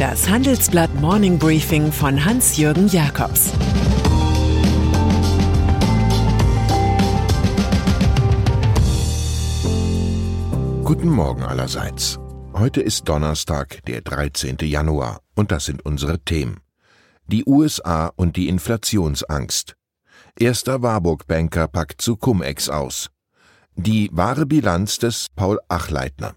Das Handelsblatt Morning Briefing von Hans-Jürgen Jakobs Guten Morgen allerseits. Heute ist Donnerstag, der 13. Januar, und das sind unsere Themen. Die USA und die Inflationsangst. Erster Warburg-Banker packt zu Cum-Ex aus. Die wahre Bilanz des Paul Achleitner.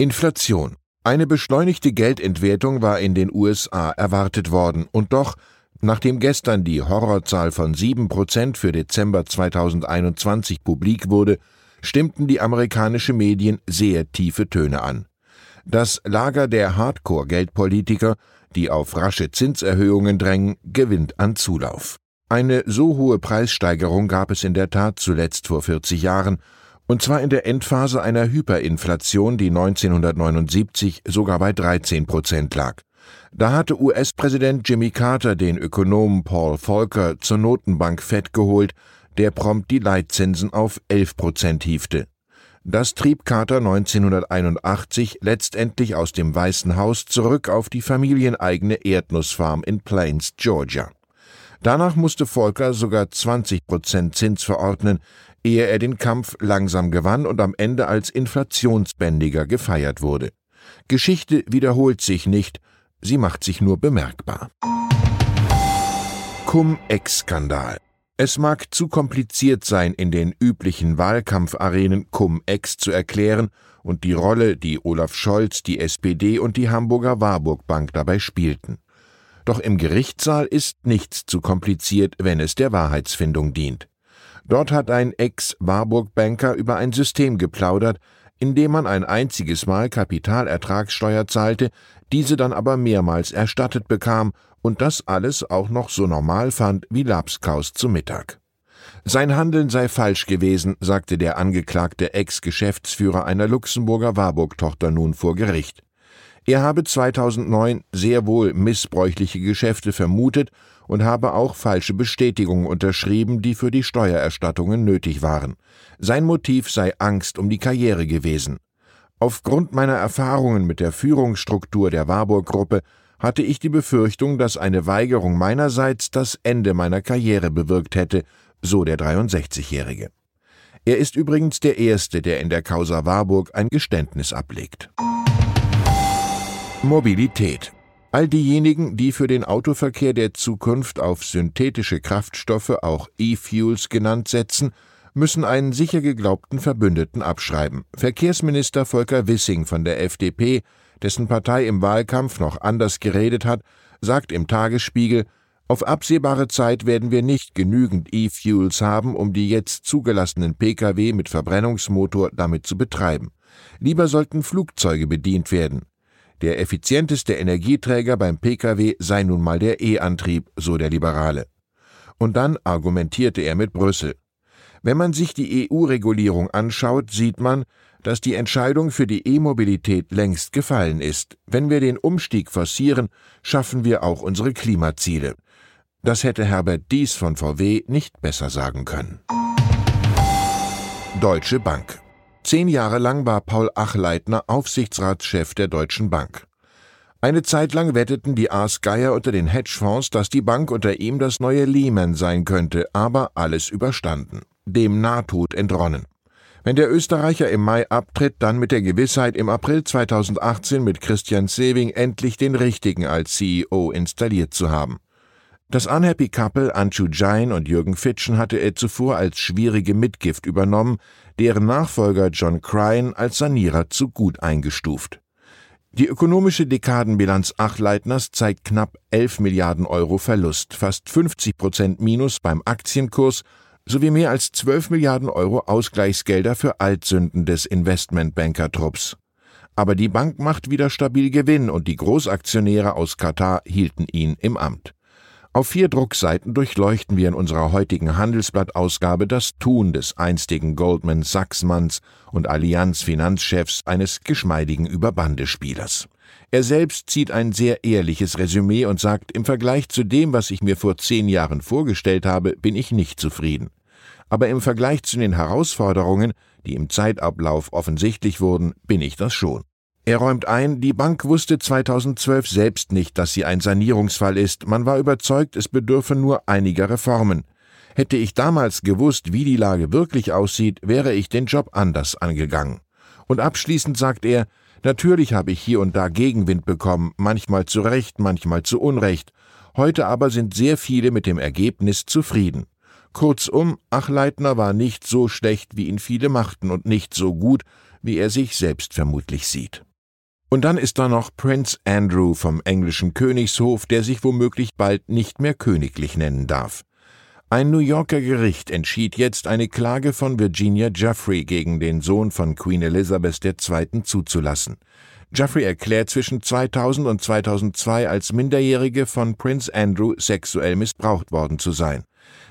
Inflation. Eine beschleunigte Geldentwertung war in den USA erwartet worden und doch, nachdem gestern die Horrorzahl von 7% für Dezember 2021 publik wurde, stimmten die amerikanischen Medien sehr tiefe Töne an. Das Lager der Hardcore-Geldpolitiker, die auf rasche Zinserhöhungen drängen, gewinnt an Zulauf. Eine so hohe Preissteigerung gab es in der Tat zuletzt vor 40 Jahren, und zwar in der Endphase einer Hyperinflation, die 1979 sogar bei 13 Prozent lag. Da hatte US-Präsident Jimmy Carter den Ökonomen Paul Volcker zur Notenbank Fed geholt, der prompt die Leitzinsen auf 11 Prozent hiefte. Das trieb Carter 1981 letztendlich aus dem Weißen Haus zurück auf die familieneigene Erdnussfarm in Plains, Georgia. Danach musste Volcker sogar 20 Prozent Zins verordnen, ehe er den Kampf langsam gewann und am Ende als Inflationsbändiger gefeiert wurde. Geschichte wiederholt sich nicht, sie macht sich nur bemerkbar. Cum-Ex-Skandal. Es mag zu kompliziert sein, in den üblichen Wahlkampfarenen Cum-Ex zu erklären und die Rolle, die Olaf Scholz, die SPD und die Hamburger Warburg Bank dabei spielten. Doch im Gerichtssaal ist nichts zu kompliziert, wenn es der Wahrheitsfindung dient. Dort hat ein Ex-Warburg-Banker über ein System geplaudert, in dem man ein einziges Mal Kapitalertragssteuer zahlte, diese dann aber mehrmals erstattet bekam und das alles auch noch so normal fand wie Lapskaus zu Mittag. Sein Handeln sei falsch gewesen, sagte der angeklagte Ex-Geschäftsführer einer Luxemburger Warburg-Tochter nun vor Gericht. Er habe 2009 sehr wohl missbräuchliche Geschäfte vermutet und habe auch falsche Bestätigungen unterschrieben, die für die Steuererstattungen nötig waren. Sein Motiv sei Angst um die Karriere gewesen. Aufgrund meiner Erfahrungen mit der Führungsstruktur der Warburg-Gruppe hatte ich die Befürchtung, dass eine Weigerung meinerseits das Ende meiner Karriere bewirkt hätte, so der 63-Jährige. Er ist übrigens der Erste, der in der Causa Warburg ein Geständnis ablegt. Mobilität. All diejenigen, die für den Autoverkehr der Zukunft auf synthetische Kraftstoffe, auch E-Fuels genannt, setzen, müssen einen sicher geglaubten Verbündeten abschreiben. Verkehrsminister Volker Wissing von der FDP, dessen Partei im Wahlkampf noch anders geredet hat, sagt im Tagesspiegel, auf absehbare Zeit werden wir nicht genügend E-Fuels haben, um die jetzt zugelassenen Pkw mit Verbrennungsmotor damit zu betreiben. Lieber sollten Flugzeuge bedient werden. Der effizienteste Energieträger beim Pkw sei nun mal der E-Antrieb, so der Liberale. Und dann argumentierte er mit Brüssel. Wenn man sich die EU-Regulierung anschaut, sieht man, dass die Entscheidung für die E-Mobilität längst gefallen ist. Wenn wir den Umstieg forcieren, schaffen wir auch unsere Klimaziele. Das hätte Herbert Dies von VW nicht besser sagen können. Deutsche Bank Zehn Jahre lang war Paul Achleitner Aufsichtsratschef der Deutschen Bank. Eine Zeit lang wetteten die Ars Geier unter den Hedgefonds, dass die Bank unter ihm das neue Lehman sein könnte, aber alles überstanden, dem Nahtod entronnen. Wenn der Österreicher im Mai abtritt, dann mit der Gewissheit, im April 2018 mit Christian Sewing endlich den richtigen als CEO installiert zu haben. Das Unhappy Couple Anshu Jain und Jürgen Fitschen hatte er zuvor als schwierige Mitgift übernommen, deren Nachfolger John Crine als Sanierer zu gut eingestuft. Die ökonomische Dekadenbilanz Achleitners zeigt knapp 11 Milliarden Euro Verlust, fast 50 Prozent Minus beim Aktienkurs sowie mehr als 12 Milliarden Euro Ausgleichsgelder für Altsünden des Investmentbanker-Trupps. Aber die Bank macht wieder stabil Gewinn und die Großaktionäre aus Katar hielten ihn im Amt. Auf vier Druckseiten durchleuchten wir in unserer heutigen Handelsblattausgabe das Tun des einstigen Goldman Sachs-Manns und Allianz-Finanzchefs eines geschmeidigen Überbandespielers. Er selbst zieht ein sehr ehrliches Resümee und sagt, im Vergleich zu dem, was ich mir vor zehn Jahren vorgestellt habe, bin ich nicht zufrieden. Aber im Vergleich zu den Herausforderungen, die im Zeitablauf offensichtlich wurden, bin ich das schon. Er räumt ein, die Bank wusste 2012 selbst nicht, dass sie ein Sanierungsfall ist, man war überzeugt, es bedürfe nur einiger Reformen. Hätte ich damals gewusst, wie die Lage wirklich aussieht, wäre ich den Job anders angegangen. Und abschließend sagt er, natürlich habe ich hier und da Gegenwind bekommen, manchmal zu Recht, manchmal zu Unrecht, heute aber sind sehr viele mit dem Ergebnis zufrieden. Kurzum, Achleitner war nicht so schlecht, wie ihn viele machten, und nicht so gut, wie er sich selbst vermutlich sieht. Und dann ist da noch Prince Andrew vom englischen Königshof, der sich womöglich bald nicht mehr königlich nennen darf. Ein New Yorker Gericht entschied jetzt, eine Klage von Virginia Jeffrey gegen den Sohn von Queen Elizabeth II. zuzulassen. Jeffrey erklärt zwischen 2000 und 2002 als Minderjährige von Prince Andrew sexuell missbraucht worden zu sein.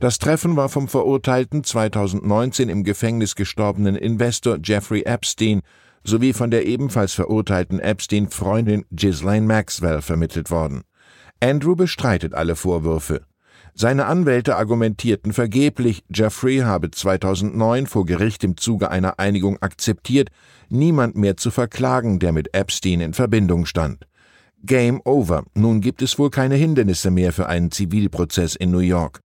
Das Treffen war vom verurteilten 2019 im Gefängnis gestorbenen Investor Jeffrey Epstein sowie von der ebenfalls verurteilten Epstein-Freundin Ghislaine Maxwell vermittelt worden. Andrew bestreitet alle Vorwürfe. Seine Anwälte argumentierten vergeblich, Jeffrey habe 2009 vor Gericht im Zuge einer Einigung akzeptiert, niemand mehr zu verklagen, der mit Epstein in Verbindung stand. Game over. Nun gibt es wohl keine Hindernisse mehr für einen Zivilprozess in New York.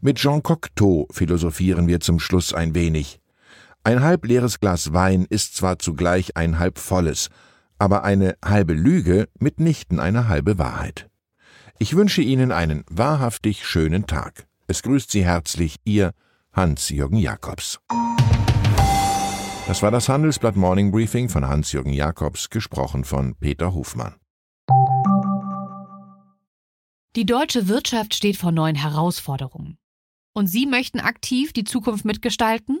Mit Jean Cocteau philosophieren wir zum Schluss ein wenig. Ein halb leeres Glas Wein ist zwar zugleich ein halb volles, aber eine halbe Lüge mitnichten eine halbe Wahrheit. Ich wünsche Ihnen einen wahrhaftig schönen Tag. Es grüßt Sie herzlich Ihr Hans-Jürgen Jakobs. Das war das Handelsblatt Morning Briefing von Hans-Jürgen Jakobs, gesprochen von Peter Hofmann. Die deutsche Wirtschaft steht vor neuen Herausforderungen. Und Sie möchten aktiv die Zukunft mitgestalten?